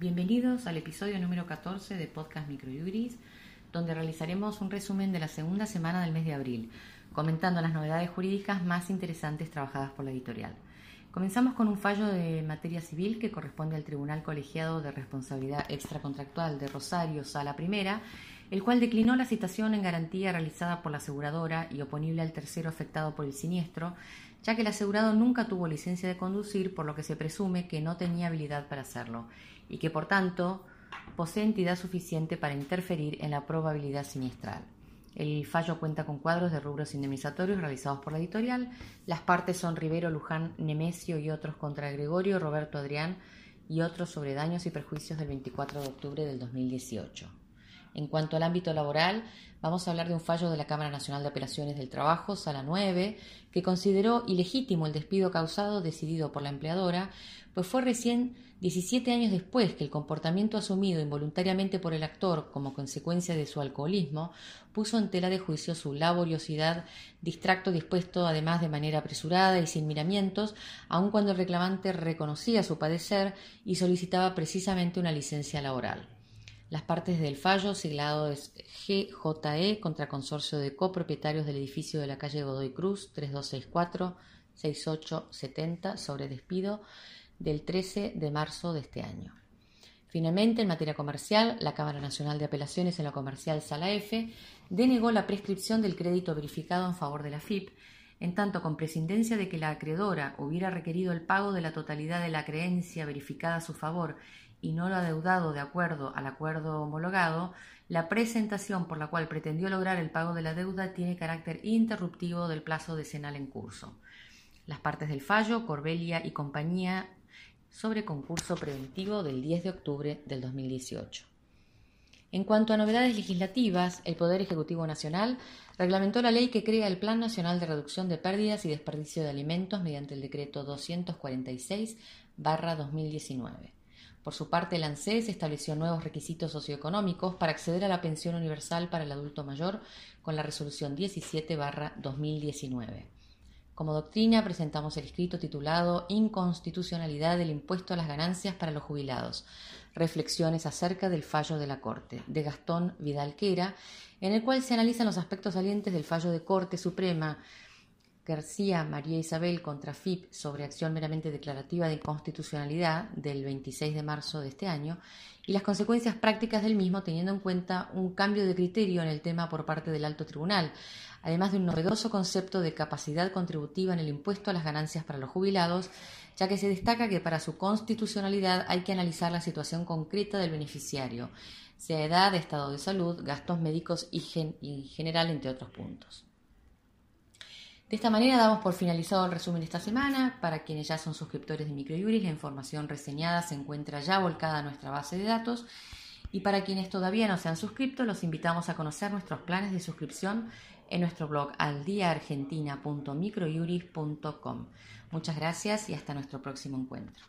Bienvenidos al episodio número 14 de Podcast Microjuris, donde realizaremos un resumen de la segunda semana del mes de abril, comentando las novedades jurídicas más interesantes trabajadas por la editorial. Comenzamos con un fallo de materia civil que corresponde al Tribunal Colegiado de Responsabilidad Extracontractual de Rosario, Sala Primera, el cual declinó la citación en garantía realizada por la aseguradora y oponible al tercero afectado por el siniestro, ya que el asegurado nunca tuvo licencia de conducir, por lo que se presume que no tenía habilidad para hacerlo y que por tanto posee entidad suficiente para interferir en la probabilidad siniestral. El fallo cuenta con cuadros de rubros indemnizatorios realizados por la editorial. Las partes son Rivero, Luján, Nemesio y otros contra Gregorio, Roberto Adrián y otros sobre daños y perjuicios del 24 de octubre del 2018. En cuanto al ámbito laboral, vamos a hablar de un fallo de la Cámara Nacional de Apelaciones del Trabajo, Sala 9, que consideró ilegítimo el despido causado decidido por la empleadora, pues fue recién 17 años después que el comportamiento asumido involuntariamente por el actor como consecuencia de su alcoholismo puso en tela de juicio su laboriosidad, distracto dispuesto además de manera apresurada y sin miramientos, aun cuando el reclamante reconocía su padecer y solicitaba precisamente una licencia laboral. Las partes del fallo, siglado es GJE contra consorcio de copropietarios del edificio de la calle Godoy Cruz 3264 6870 sobre despido del 13 de marzo de este año. Finalmente, en materia comercial, la Cámara Nacional de Apelaciones en la comercial Sala F denegó la prescripción del crédito verificado en favor de la FIP, en tanto con prescindencia de que la acreedora hubiera requerido el pago de la totalidad de la creencia verificada a su favor y no lo ha deudado de acuerdo al acuerdo homologado, la presentación por la cual pretendió lograr el pago de la deuda tiene carácter interruptivo del plazo decenal en curso. Las partes del fallo, Corbelia y compañía, sobre concurso preventivo del 10 de octubre del 2018. En cuanto a novedades legislativas, el Poder Ejecutivo Nacional reglamentó la ley que crea el Plan Nacional de Reducción de Pérdidas y Desperdicio de Alimentos mediante el decreto 246-2019. Por su parte, el ANSES estableció nuevos requisitos socioeconómicos para acceder a la pensión universal para el adulto mayor con la resolución 17-2019. Como doctrina presentamos el escrito titulado Inconstitucionalidad del impuesto a las ganancias para los jubilados. Reflexiones acerca del fallo de la Corte, de Gastón Vidalquera, en el cual se analizan los aspectos salientes del fallo de Corte Suprema García María Isabel contra FIP sobre acción meramente declarativa de inconstitucionalidad del 26 de marzo de este año y las consecuencias prácticas del mismo teniendo en cuenta un cambio de criterio en el tema por parte del alto tribunal, además de un novedoso concepto de capacidad contributiva en el impuesto a las ganancias para los jubilados, ya que se destaca que para su constitucionalidad hay que analizar la situación concreta del beneficiario, sea edad, estado de salud, gastos médicos y, general, entre otros puntos. De esta manera damos por finalizado el resumen de esta semana. Para quienes ya son suscriptores de Microjuris, la información reseñada se encuentra ya volcada a nuestra base de datos. Y para quienes todavía no se han suscrito, los invitamos a conocer nuestros planes de suscripción en nuestro blog aldiaargentina.microjuris.com. Muchas gracias y hasta nuestro próximo encuentro.